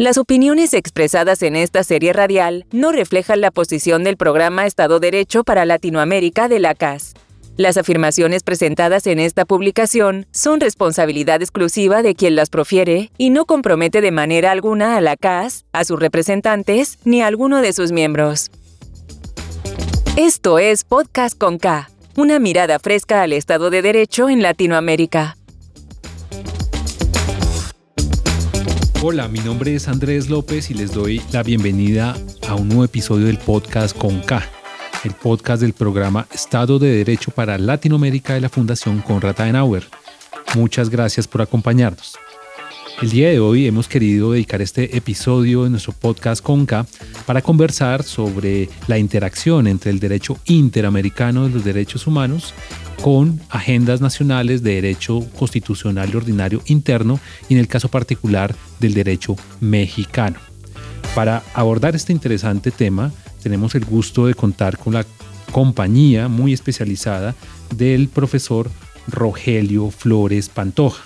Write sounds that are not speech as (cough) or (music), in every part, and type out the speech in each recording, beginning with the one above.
Las opiniones expresadas en esta serie radial no reflejan la posición del programa Estado Derecho para Latinoamérica de la CAS. Las afirmaciones presentadas en esta publicación son responsabilidad exclusiva de quien las profiere y no compromete de manera alguna a la CAS, a sus representantes ni a alguno de sus miembros. Esto es Podcast con K, una mirada fresca al Estado de Derecho en Latinoamérica. Hola, mi nombre es Andrés López y les doy la bienvenida a un nuevo episodio del podcast con K, el podcast del programa Estado de Derecho para Latinoamérica de la Fundación Conrad Adenauer. Muchas gracias por acompañarnos. El día de hoy hemos querido dedicar este episodio de nuestro podcast Conca para conversar sobre la interacción entre el derecho interamericano de los derechos humanos con agendas nacionales de derecho constitucional y ordinario interno y en el caso particular del derecho mexicano. Para abordar este interesante tema, tenemos el gusto de contar con la compañía muy especializada del profesor Rogelio Flores Pantoja,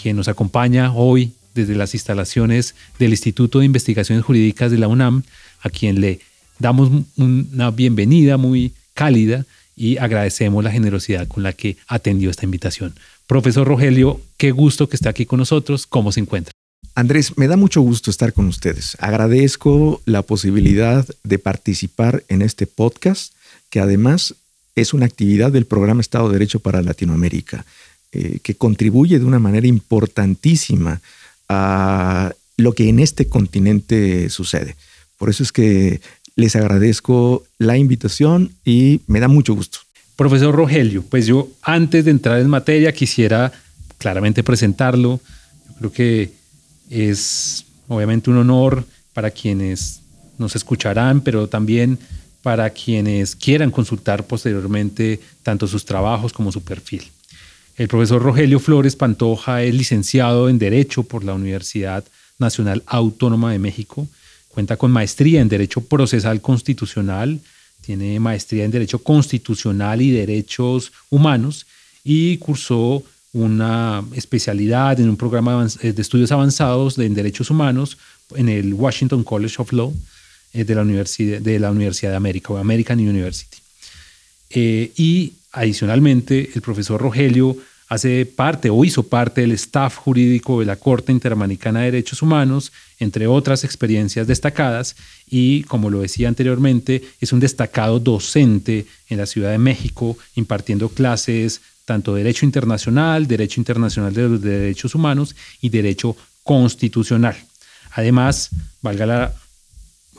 quien nos acompaña hoy desde las instalaciones del Instituto de Investigaciones Jurídicas de la UNAM, a quien le damos una bienvenida muy cálida y agradecemos la generosidad con la que atendió esta invitación. Profesor Rogelio, qué gusto que esté aquí con nosotros. ¿Cómo se encuentra? Andrés, me da mucho gusto estar con ustedes. Agradezco la posibilidad de participar en este podcast, que además es una actividad del programa Estado de Derecho para Latinoamérica, eh, que contribuye de una manera importantísima a lo que en este continente sucede. Por eso es que les agradezco la invitación y me da mucho gusto. Profesor Rogelio, pues yo antes de entrar en materia quisiera claramente presentarlo. Yo creo que es obviamente un honor para quienes nos escucharán, pero también para quienes quieran consultar posteriormente tanto sus trabajos como su perfil. El profesor Rogelio Flores Pantoja es licenciado en Derecho por la Universidad Nacional Autónoma de México Cuenta con maestría en Derecho Procesal Constitucional, tiene maestría en Derecho Constitucional y Derechos Humanos y cursó una especialidad en un programa de estudios avanzados en Derechos Humanos en el Washington College of Law eh, de la Universidad de, la Universidad de América o American University. Eh, y adicionalmente, el profesor Rogelio hace parte o hizo parte del staff jurídico de la Corte Interamericana de Derechos Humanos, entre otras experiencias destacadas, y como lo decía anteriormente, es un destacado docente en la Ciudad de México, impartiendo clases tanto Derecho Internacional, Derecho Internacional de los Derechos Humanos y Derecho Constitucional. Además, valga,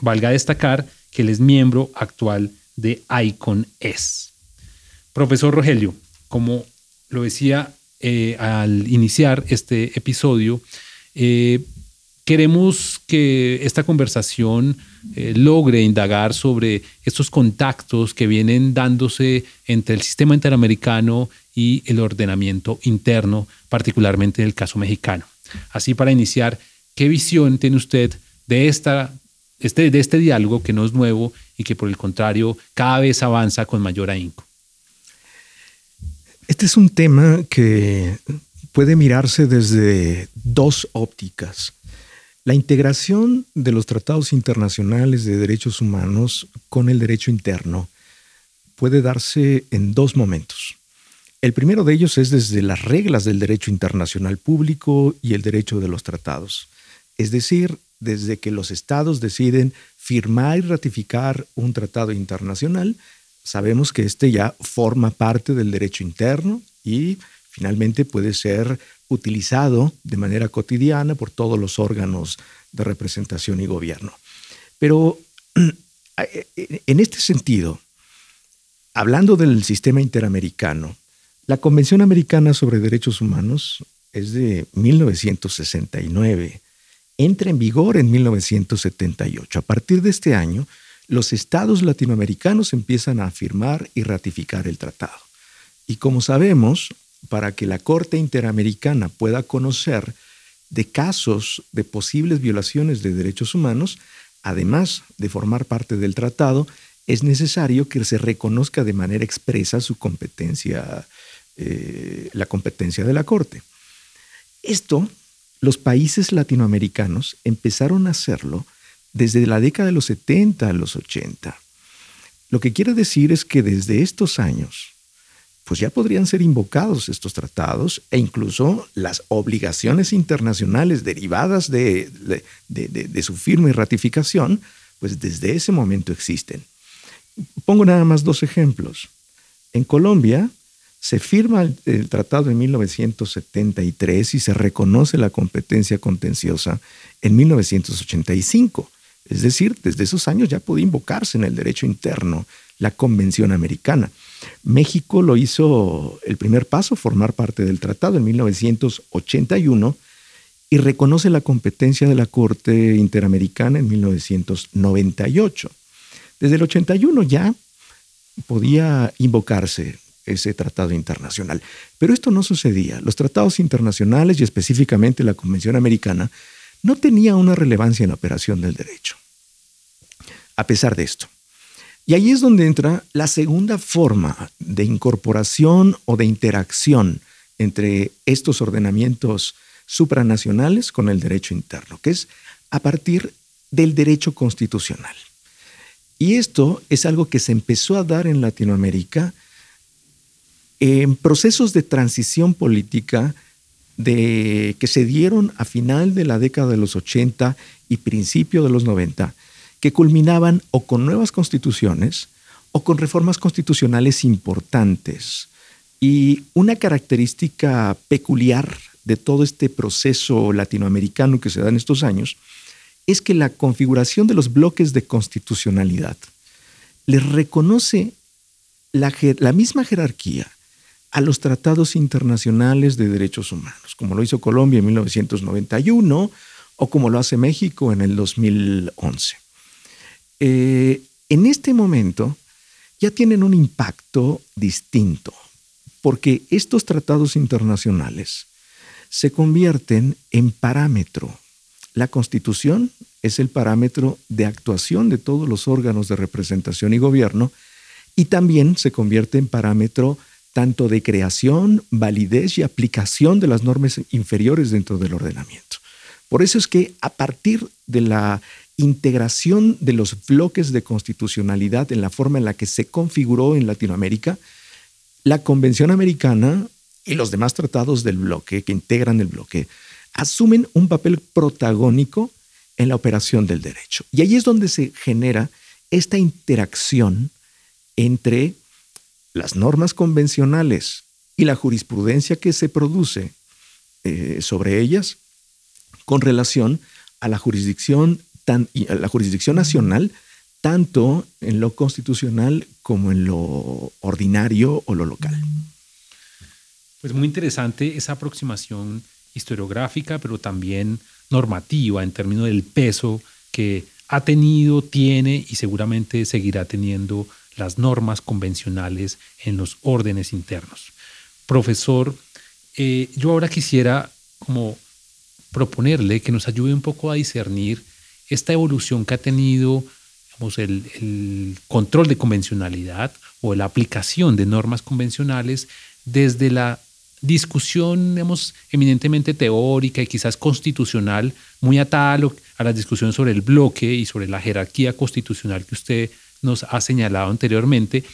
valga destacar que él es miembro actual de ICON-S. Profesor Rogelio, como lo decía eh, al iniciar este episodio, eh, queremos que esta conversación eh, logre indagar sobre estos contactos que vienen dándose entre el sistema interamericano y el ordenamiento interno, particularmente en el caso mexicano. Así para iniciar, ¿qué visión tiene usted de, esta, este, de este diálogo que no es nuevo y que por el contrario cada vez avanza con mayor ahínco? Este es un tema que puede mirarse desde dos ópticas. La integración de los tratados internacionales de derechos humanos con el derecho interno puede darse en dos momentos. El primero de ellos es desde las reglas del derecho internacional público y el derecho de los tratados, es decir, desde que los estados deciden firmar y ratificar un tratado internacional sabemos que este ya forma parte del derecho interno y finalmente puede ser utilizado de manera cotidiana por todos los órganos de representación y gobierno. Pero (clears throat) en este sentido, hablando del sistema interamericano, la Convención Americana sobre Derechos Humanos es de 1969, entra en vigor en 1978. A partir de este año, los estados latinoamericanos empiezan a firmar y ratificar el tratado. Y como sabemos, para que la Corte Interamericana pueda conocer de casos de posibles violaciones de derechos humanos, además de formar parte del tratado, es necesario que se reconozca de manera expresa su competencia, eh, la competencia de la Corte. Esto los países latinoamericanos empezaron a hacerlo desde la década de los 70 a los 80. Lo que quiere decir es que desde estos años, pues ya podrían ser invocados estos tratados e incluso las obligaciones internacionales derivadas de, de, su firma y ratificación, pues desde ese momento existen. Pongo nada más dos ejemplos. En Colombia se firma el, tratado en 1973 y se reconoce la competencia contenciosa en 1985. Es decir, desde esos años ya puede invocarse en el derecho interno la Convención Americana. México lo hizo el primer paso, formar parte del tratado en 1981 y reconoce la competencia de la Corte Interamericana en 1998. Desde el 81 ya podía invocarse ese tratado internacional. Pero esto no sucedía. Los tratados internacionales y específicamente la Convención Americana no tenía una relevancia en la operación del derecho. A pesar de esto. Y ahí es donde entra la segunda forma de incorporación o de interacción entre estos ordenamientos supranacionales con el derecho interno, que es a partir del derecho constitucional. Y esto es algo que se empezó a dar en Latinoamérica en procesos de transición política que se dieron a final de la década de los 80 y principio de los 90, que culminaban o con nuevas constituciones o con reformas constitucionales importantes. Y una característica peculiar de todo este proceso latinoamericano que se da en estos años es que la configuración de los bloques de constitucionalidad les reconoce la misma jerarquía a los tratados internacionales de derechos humanos, como lo hizo Colombia en 1991 o como lo hace México en el 2011. Eh, en este momento ya tienen un impacto distinto, porque estos tratados internacionales se convierten en parámetro. La constitución es el parámetro de actuación de todos los órganos de representación y gobierno y también se convierte en parámetro tanto de creación, validez y aplicación de las normas inferiores dentro del ordenamiento. Por eso es que a partir de la integración de los bloques de constitucionalidad en la forma en la que se configuró en Latinoamérica, la Convención Americana y los demás tratados del bloque que integran el bloque asumen un papel protagónico en la operación del derecho. Y ahí es donde se genera esta interacción entre las normas convencionales y la jurisprudencia que se produce eh, sobre ellas con relación a la jurisdicción, tan, a la jurisdicción nacional, tanto en lo constitucional como en lo ordinario o lo local. Pues muy interesante esa aproximación historiográfica, pero también normativa en términos del peso que ha tenido, tiene y seguramente seguirá teniendo las normas convencionales en los órdenes internos. Profesor, eh, yo ahora quisiera como proponerle que nos ayude un poco a discernir esta evolución que ha tenido el, control de convencionalidad o la aplicación de normas convencionales desde la discusión, digamos, eminentemente teórica y quizás constitucional, muy atada a la discusión sobre el bloque y sobre la jerarquía constitucional que usted nos ha señalado anteriormente.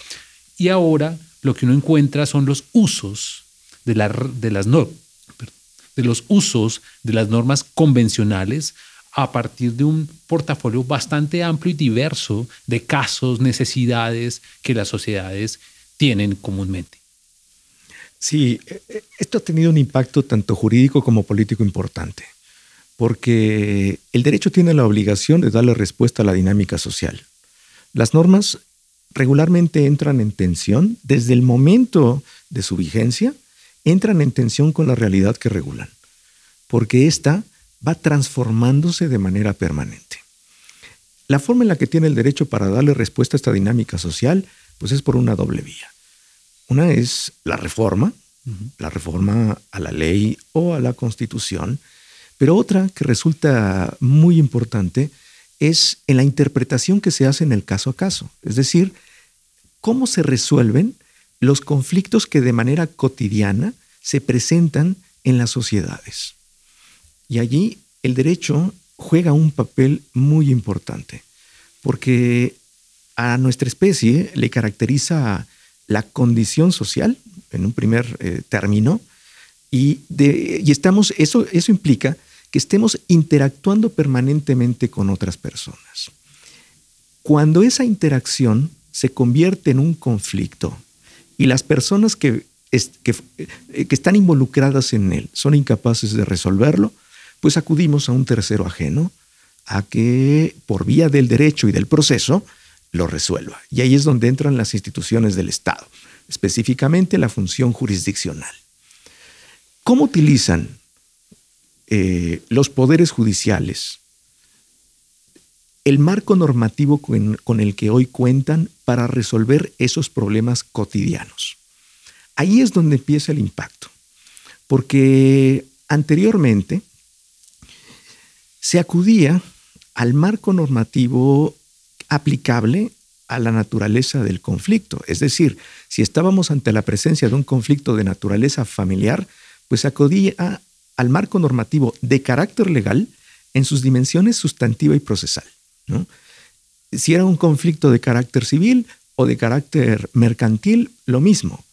Y ahora lo que uno encuentra son los usos de, la, de, las de los usos de las normas convencionales a partir de un portafolio bastante amplio y diverso de casos, necesidades que las sociedades tienen comúnmente. Sí, e, e, esto ha tenido un impacto tanto jurídico como político importante, porque el derecho tiene la obligación de darle respuesta a la dinámica social. Las normas regularmente entran en tensión desde el momento de su vigencia, entran en tensión con la realidad que regulan, porque ésta va transformándose de manera permanente. La forma en la que tiene el derecho para darle respuesta a esta dinámica social, pues es por una doble vía. Una es la reforma, la reforma a la ley o a la constitución, pero otra que resulta muy importante es en la interpretación que se hace en el caso a caso, es decir, cómo se resuelven los conflictos que de manera cotidiana se presentan en las sociedades. Y allí el derecho juega un papel muy importante, porque a nuestra especie le caracteriza la condición social, en un primer eh, término, y, y estamos, eso, eso implica que estemos interactuando permanentemente con otras personas. Cuando esa interacción se convierte en un conflicto y las personas que, eh, que, están involucradas en él son incapaces de resolverlo, pues acudimos a un tercero ajeno a que por vía del derecho y del proceso lo resuelva. Y ahí es donde entran las instituciones del Estado, específicamente la función jurisdiccional. ¿Cómo utilizan eh, los poderes judiciales el marco normativo con, el que hoy cuentan para resolver esos problemas cotidianos? Ahí es donde empieza el impacto, porque anteriormente se acudía al marco normativo aplicable a la naturaleza del conflicto. Es decir, si estábamos ante la presencia de un conflicto de naturaleza familiar, pues acudía al marco normativo de carácter legal en sus dimensiones sustantiva y procesal. Si era un conflicto de carácter civil o de carácter mercantil, lo mismo.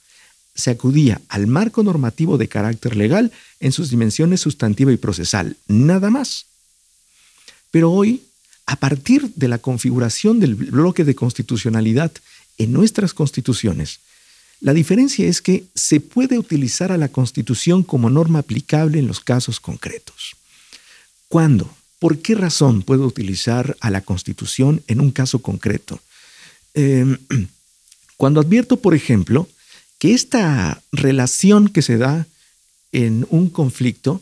Se acudía al marco normativo de carácter legal en sus dimensiones sustantiva y procesal, nada más. Pero hoy, a partir de la configuración del bloque de constitucionalidad en nuestras constituciones, la diferencia es que se puede utilizar a la Constitución como norma aplicable en los casos concretos. ¿Cuándo? ¿Por qué razón puedo utilizar a la Constitución en un caso concreto? Em, (clears throat) cuando advierto, por ejemplo, que esta relación que se da en un conflicto,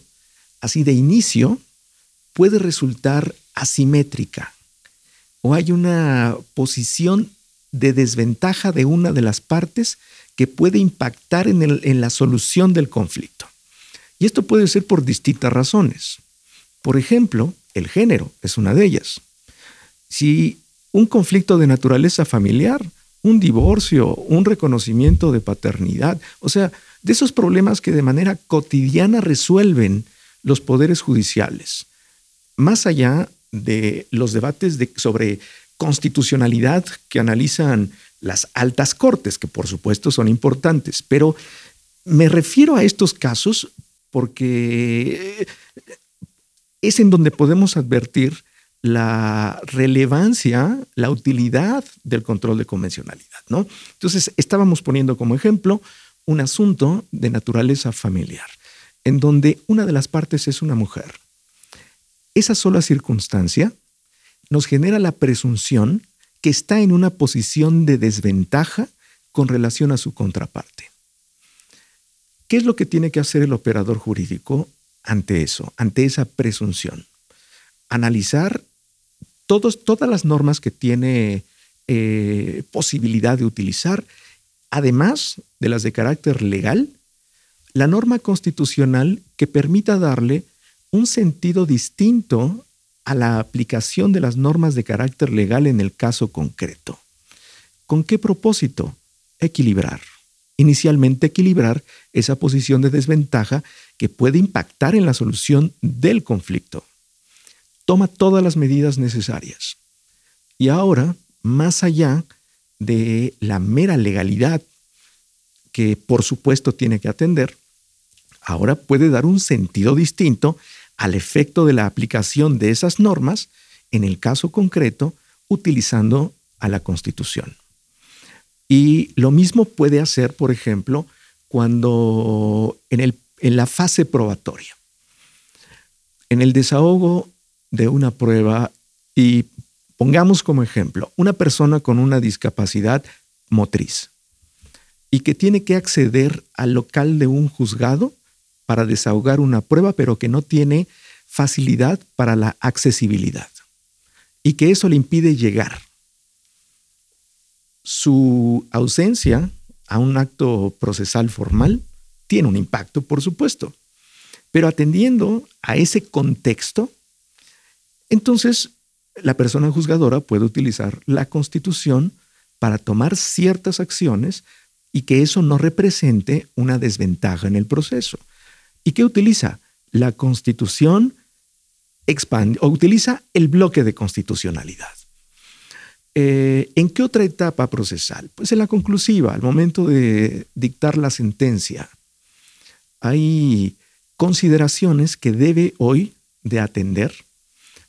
así de inicio, puede resultar asimétrica o hay una posición de desventaja de una de las partes que puede impactar en, la solución del conflicto. Y esto puede ser por distintas razones. Por ejemplo, el género es una de ellas. Si un conflicto de naturaleza familiar, un divorcio, un reconocimiento de paternidad, o sea, de esos problemas que de manera cotidiana resuelven los poderes judiciales, más allá de los debates sobre constitucionalidad que analizan las altas cortes, que por supuesto son importantes, pero me refiero a estos casos porque es en donde podemos advertir la relevancia, la utilidad del control de convencionalidad, ¿no? Entonces, estábamos poniendo como ejemplo un asunto de naturaleza familiar, en donde una de las partes es una mujer. Esa sola circunstancia nos genera la presunción que está en una posición de desventaja con relación a su contraparte. ¿Qué es lo que tiene que hacer el operador jurídico ante eso, ante esa presunción? Analizar todas las normas que tiene eh, posibilidad de utilizar, además de las de carácter legal, la norma constitucional que permita darle un sentido distinto a la aplicación de las normas de carácter legal en el caso concreto. ¿Con qué propósito? Equilibrar. Inicialmente equilibrar esa posición de desventaja que puede impactar en la solución del conflicto. Toma todas las medidas necesarias. Y ahora, más allá de la mera legalidad que por supuesto tiene que atender, ahora puede dar un sentido distinto al efecto de la aplicación de esas normas en el caso concreto utilizando a la Constitución. Y lo mismo puede hacer, por ejemplo, cuando en, el, en la fase probatoria, en el desahogo de una prueba y pongamos como ejemplo una persona con una discapacidad motriz y que tiene que acceder al local de un juzgado para desahogar una prueba, pero que no tiene facilidad para la accesibilidad y que eso le impide llegar. Su ausencia a un acto procesal formal tiene un impacto, por supuesto, pero atendiendo a ese contexto, entonces la persona juzgadora puede utilizar la constitución para tomar ciertas acciones y que eso no represente una desventaja en el proceso. ¿Y qué utiliza? La constitución expande o utiliza el bloque de constitucionalidad. Eh, ¿En qué otra etapa procesal? Pues en la conclusiva, al momento de dictar la sentencia. Hay consideraciones que debe hoy de atender,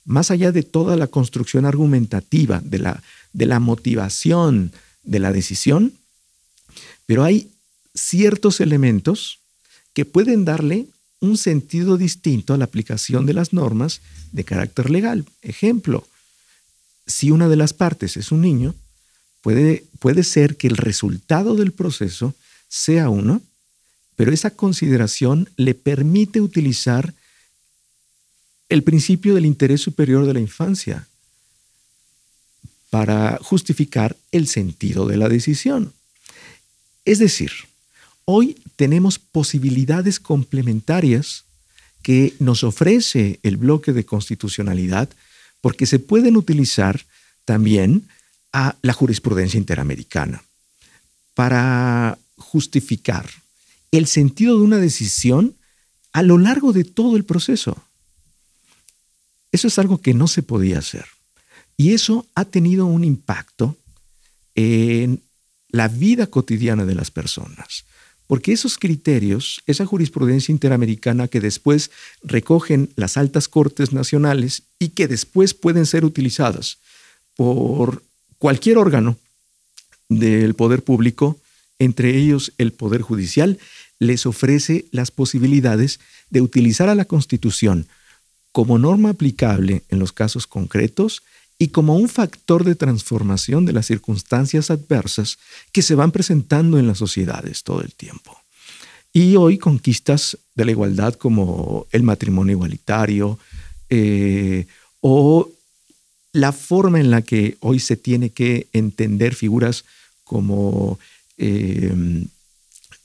más allá de toda la construcción argumentativa, de la, de la motivación de la decisión, pero hay ciertos elementos que pueden darle un sentido distinto a la aplicación de las normas de carácter legal. Ejemplo, si una de las partes es un niño, puede, puede ser que el resultado del proceso sea uno, pero esa consideración le permite utilizar el principio del interés superior de la infancia para justificar el sentido de la decisión. Es decir, hoy tenemos posibilidades complementarias que nos ofrece el bloque de constitucionalidad porque se pueden utilizar también a la jurisprudencia interamericana para justificar el sentido de una decisión a lo largo de todo el proceso. Eso es algo que no se podía hacer. Y eso ha tenido un impacto en la vida cotidiana de las personas. Porque esos criterios, esa jurisprudencia interamericana que después recogen las altas cortes nacionales y que después pueden ser utilizadas por cualquier órgano del poder público, entre ellos el Poder Judicial, les ofrece las posibilidades de utilizar a la Constitución como norma aplicable en los casos concretos y como un factor de transformación de las circunstancias adversas que se van presentando en las sociedades todo el tiempo. Y hoy conquistas de la igualdad como el matrimonio igualitario eh, o la forma en la que hoy se tiene que entender figuras como eh,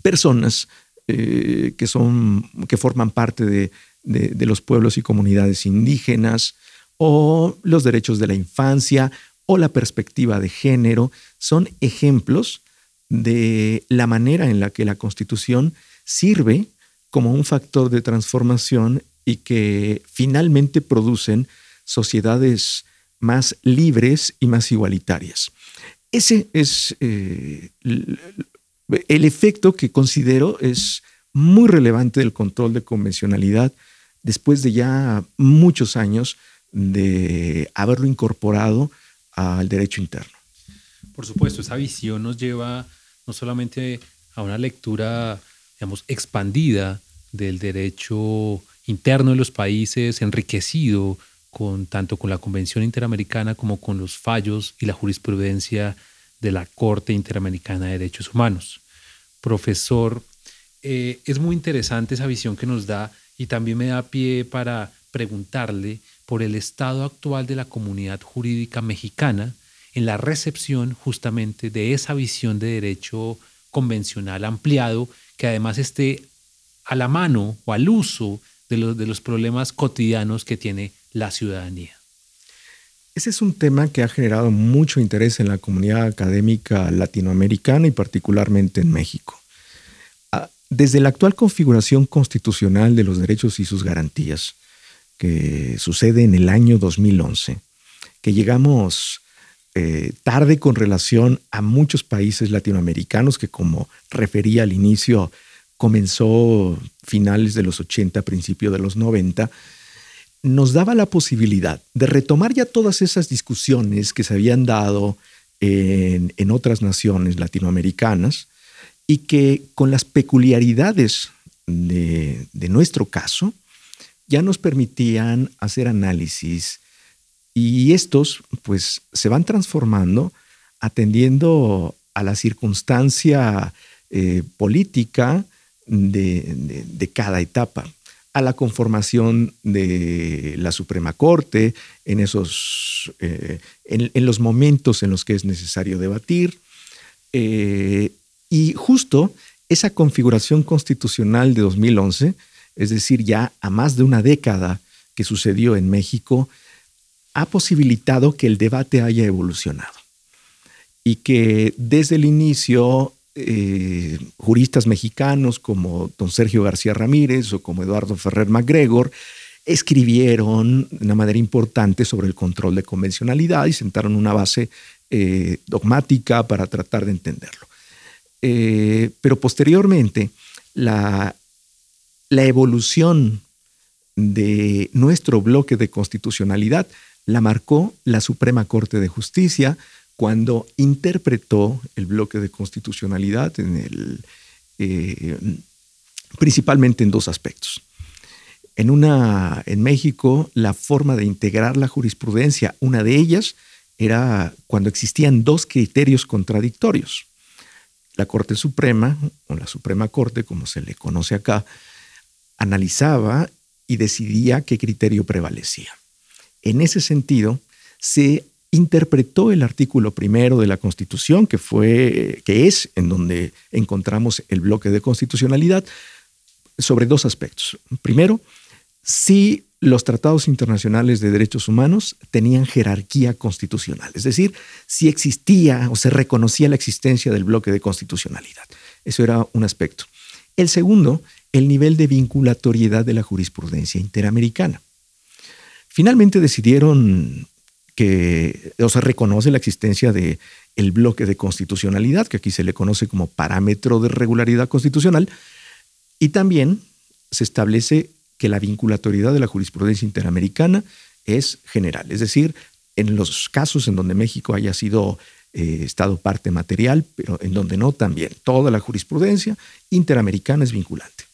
personas eh, que, son, que forman parte de, de, los pueblos y comunidades indígenas, o los derechos de la infancia, o la perspectiva de género, son ejemplos de la manera en la que la Constitución sirve como un factor de transformación y que finalmente producen sociedades más libres y más igualitarias. Ese es eh, el efecto que considero es muy relevante del control de convencionalidad después de ya muchos años de haberlo incorporado al derecho interno. Por supuesto, esa visión nos lleva no solamente a una lectura, digamos, expandida del derecho interno de los países, enriquecido con tanto con la Convención Interamericana como con los fallos y la jurisprudencia de la Corte Interamericana de Derechos Humanos. Profesor, eh, es muy interesante esa visión que nos da y también me da pie para preguntarle por el estado actual de la comunidad jurídica mexicana en la recepción justamente de esa visión de derecho convencional ampliado que además esté a la mano o al uso de los, de los problemas cotidianos que tiene la ciudadanía. Ese es un tema que ha generado mucho interés en la comunidad académica latinoamericana y particularmente en México. Ah, desde la actual configuración constitucional de los derechos y sus garantías, que sucede en el año 2011, que llegamos eh, tarde con relación a muchos países latinoamericanos que, como refería al inicio, comenzó finales de los 80, principios de los 90, nos daba la posibilidad de retomar ya todas esas discusiones que se habían dado en, otras naciones latinoamericanas y que con las peculiaridades de, de nuestro caso, ya nos permitían hacer análisis y estos pues se van transformando atendiendo a la circunstancia eh, política de, cada etapa, a la conformación de la Suprema Corte, en, esos, eh, en, los momentos en los que es necesario debatir. Eh, y justo esa configuración constitucional de 2011 es decir, ya a más de una década que sucedió en México, ha posibilitado que el debate haya evolucionado y que desde el inicio eh, juristas mexicanos como don Sergio García Ramírez o como Eduardo Ferrer MacGregor escribieron de una manera importante sobre el control de convencionalidad y sentaron una base eh, dogmática para tratar de entenderlo. Eh, pero posteriormente, la, la evolución de nuestro bloque de constitucionalidad la marcó la Suprema Corte de Justicia cuando interpretó el bloque de constitucionalidad en el, eh, principalmente en dos aspectos. En, México, la forma de integrar la jurisprudencia, una de ellas era cuando existían dos criterios contradictorios. La Corte Suprema, o la Suprema Corte, como se le conoce acá, analizaba y decidía qué criterio prevalecía. En ese sentido, se interpretó el artículo primero de la Constitución, que fue, que es en donde encontramos el bloque de constitucionalidad, sobre dos aspectos. Primero, si los tratados internacionales de derechos humanos tenían jerarquía constitucional, es decir, si existía o se reconocía la existencia del bloque de constitucionalidad. Eso era un aspecto. El segundo, el nivel de vinculatoriedad de la jurisprudencia interamericana. Finalmente decidieron que, o sea, reconoce la existencia de bloque de constitucionalidad, que aquí se le conoce como parámetro de regularidad constitucional, y también se establece que la vinculatoriedad de la jurisprudencia interamericana es general, es decir, en los casos en donde México haya sido eh, Estado parte material, pero en donde no también, toda la jurisprudencia interamericana es vinculante.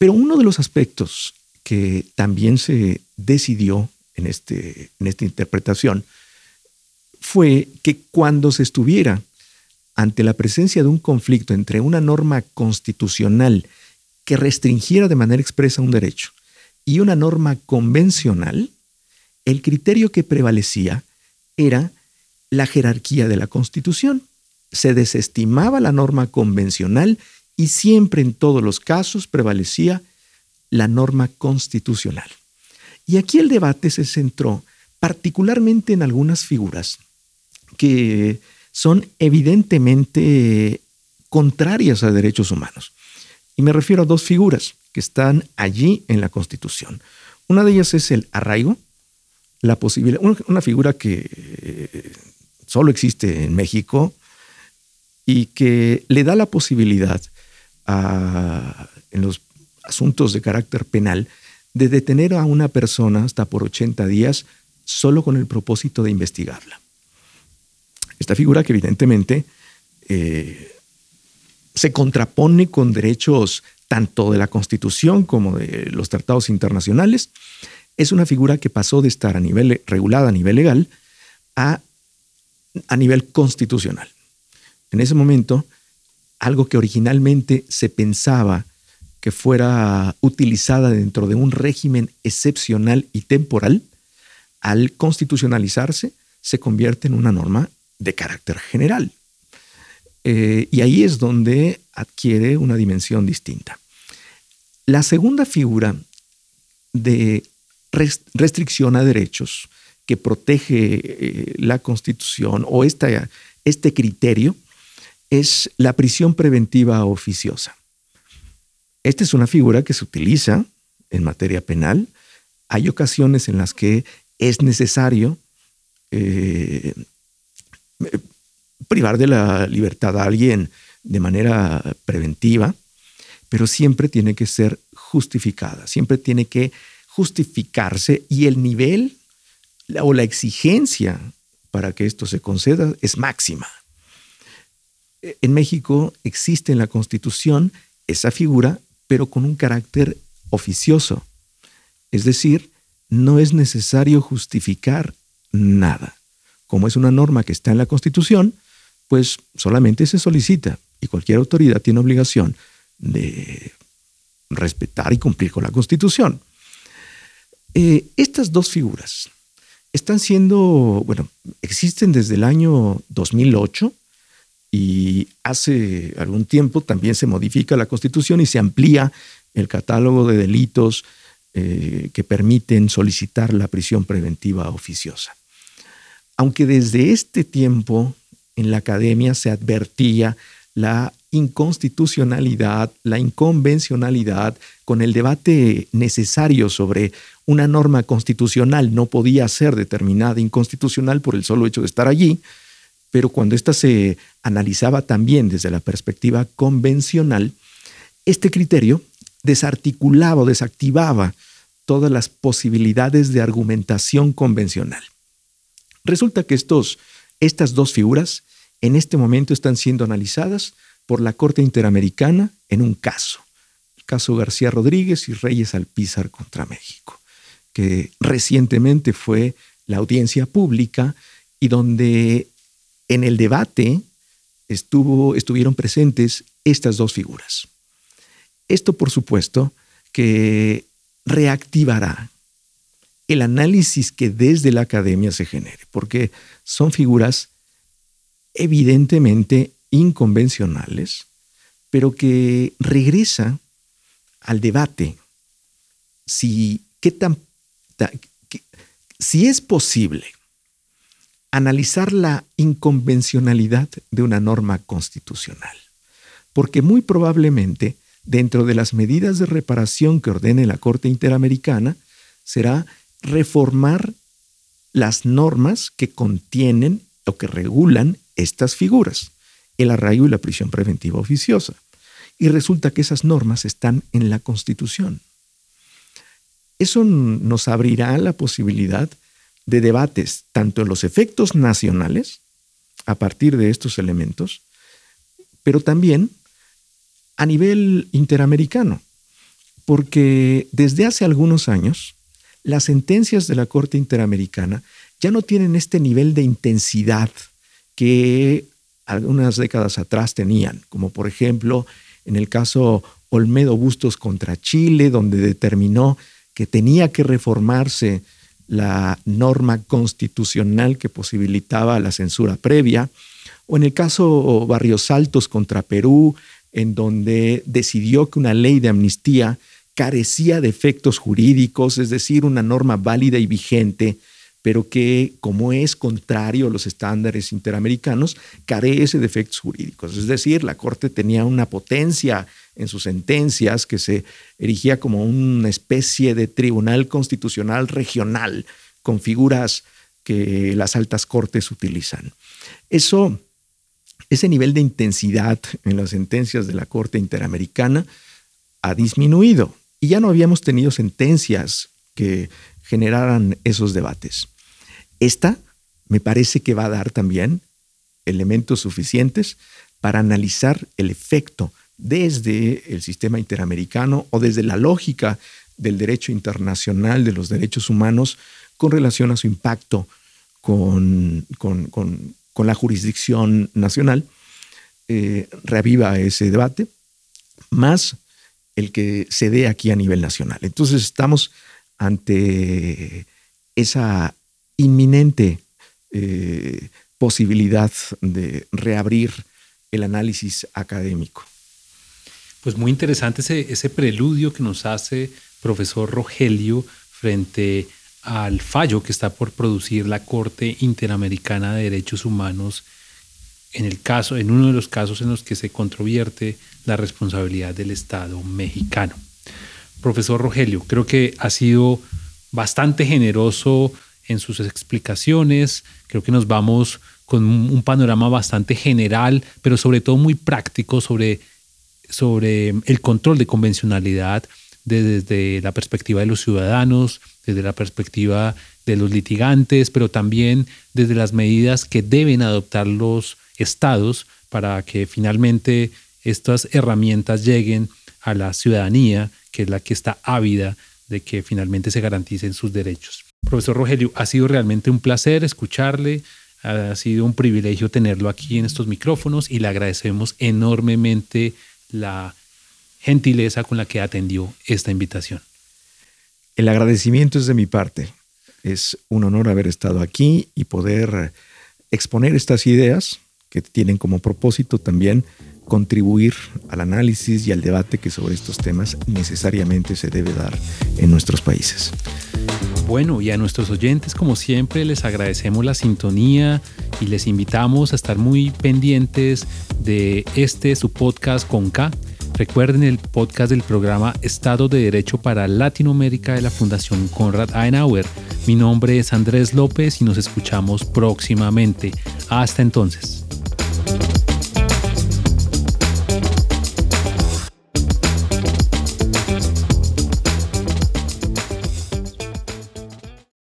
Pero uno de los aspectos que también se decidió en, este, en esta interpretación fue que cuando se estuviera ante la presencia de un conflicto entre una norma constitucional que restringiera de manera expresa un derecho y una norma convencional, el criterio que prevalecía era la jerarquía de la Constitución. Se desestimaba la norma convencional y siempre en todos los casos prevalecía la norma constitucional. Y aquí el debate se centró particularmente en algunas figuras que son evidentemente contrarias a derechos humanos. Y me refiero a dos figuras que están allí en la Constitución. Una de ellas es el arraigo, la posibilidad, una figura que eh, solo existe en México y que le da la posibilidad en los asuntos de carácter penal de detener a una persona hasta por 80 días solo con el propósito de investigarla. Esta figura que evidentemente eh, se contrapone con derechos tanto de la Constitución como de los tratados internacionales, es una figura que pasó de estar a nivel regulada a nivel legal a, a nivel constitucional. En ese momento, algo que originalmente se pensaba que fuera utilizada dentro de un régimen excepcional y temporal, al constitucionalizarse, se convierte en una norma de carácter general. Eh, y ahí es donde adquiere una dimensión distinta. La segunda figura de restricción a derechos que protege eh, la Constitución o este criterio es la prisión preventiva oficiosa. Esta es una figura que se utiliza en materia penal. Hay ocasiones en las que es necesario eh, privar de la libertad a alguien de manera preventiva, pero siempre tiene que ser justificada, siempre tiene que justificarse y el nivel o la exigencia para que esto se conceda es máxima. En México existe en la Constitución esa figura pero con un carácter oficioso. Es decir, no es necesario justificar nada. Como es una norma que está en la Constitución, pues solamente se solicita y cualquier autoridad tiene obligación de respetar y cumplir con la Constitución. Eh, estas dos figuras están siendo, bueno, existen desde el año 2008 y hace algún tiempo también se modifica la Constitución y se amplía el catálogo de delitos eh, que permiten solicitar la prisión preventiva oficiosa. Aunque desde este tiempo en la academia se advertía la inconstitucionalidad, la inconvencionalidad, con el debate necesario sobre una norma constitucional no podía ser determinada inconstitucional por el solo hecho de estar allí, pero cuando ésta se analizaba también desde la perspectiva convencional, este criterio desarticulaba o desactivaba todas las posibilidades de argumentación convencional. Resulta que estos, estas dos figuras en este momento están siendo analizadas por la Corte Interamericana en un caso, el caso García Rodríguez y Reyes Alpizar contra México, que recientemente fue la audiencia pública y donde en el debate estuvo, estuvieron presentes estas dos figuras. Esto, por supuesto, que reactivará el análisis que desde la academia se genere, porque son figuras evidentemente inconvencionales, pero que regresa al debate si, qué tan, si es posible analizar la inconvencionalidad de una norma constitucional, porque muy probablemente dentro de las medidas de reparación que ordene la Corte Interamericana será reformar las normas que contienen o que regulan estas figuras, el arraigo y la prisión preventiva oficiosa. Y resulta que esas normas están en la Constitución. Eso nos abrirá la posibilidad de debates tanto en los efectos nacionales, a partir de estos elementos, pero también a nivel interamericano, porque desde hace algunos años las sentencias de la Corte Interamericana ya no tienen este nivel de intensidad que algunas décadas atrás tenían, como por ejemplo en el caso Olmedo Bustos contra Chile, donde determinó que tenía que reformarse la norma constitucional que posibilitaba la censura previa, o en el caso Barrios Altos contra Perú, en donde decidió que una ley de amnistía carecía de efectos jurídicos, es decir, una norma válida y vigente, pero que como es contrario a los estándares interamericanos, carece de efectos jurídicos. Es decir, la Corte tenía una potencia en sus sentencias que se erigía como una especie de tribunal constitucional regional con figuras que las altas cortes utilizan. Eso, ese nivel de intensidad en las sentencias de la Corte Interamericana ha disminuido y ya no habíamos tenido sentencias que generaran esos debates. Esta me parece que va a dar también elementos suficientes para analizar el efecto desde el sistema interamericano o desde la lógica del derecho internacional de los derechos humanos con relación a su impacto con, con, la jurisdicción nacional, eh, reaviva ese debate, más el que se dé aquí a nivel nacional. Entonces estamos ante esa inminente eh, posibilidad de reabrir el análisis académico. Pues muy interesante ese, ese preludio que nos hace profesor Rogelio frente al fallo que está por producir la Corte Interamericana de Derechos Humanos en el caso, en uno de los casos en los que se controvierte la responsabilidad del Estado mexicano. Profesor Rogelio, creo que ha sido bastante generoso en sus explicaciones, creo que nos vamos con un panorama bastante general, pero sobre todo muy práctico sobre sobre el control de convencionalidad desde, la perspectiva de los ciudadanos, desde la perspectiva de los litigantes, pero también desde las medidas que deben adoptar los estados para que finalmente estas herramientas lleguen a la ciudadanía, que es la que está ávida de que finalmente se garanticen sus derechos. Profesor Rogelio, ha sido realmente un placer escucharle, ha sido un privilegio tenerlo aquí en estos micrófonos y le agradecemos enormemente la gentileza con la que atendió esta invitación. El agradecimiento es de mi parte. Es un honor haber estado aquí y poder exponer estas ideas que tienen como propósito también contribuir al análisis y al debate que sobre estos temas necesariamente se debe dar en nuestros países. Bueno, y a nuestros oyentes, como siempre, les agradecemos la sintonía y les invitamos a estar muy pendientes de este su podcast con K. Recuerden el podcast del programa Estado de Derecho para Latinoamérica de la Fundación Konrad Adenauer. Mi nombre es Andrés López y nos escuchamos próximamente. Hasta entonces.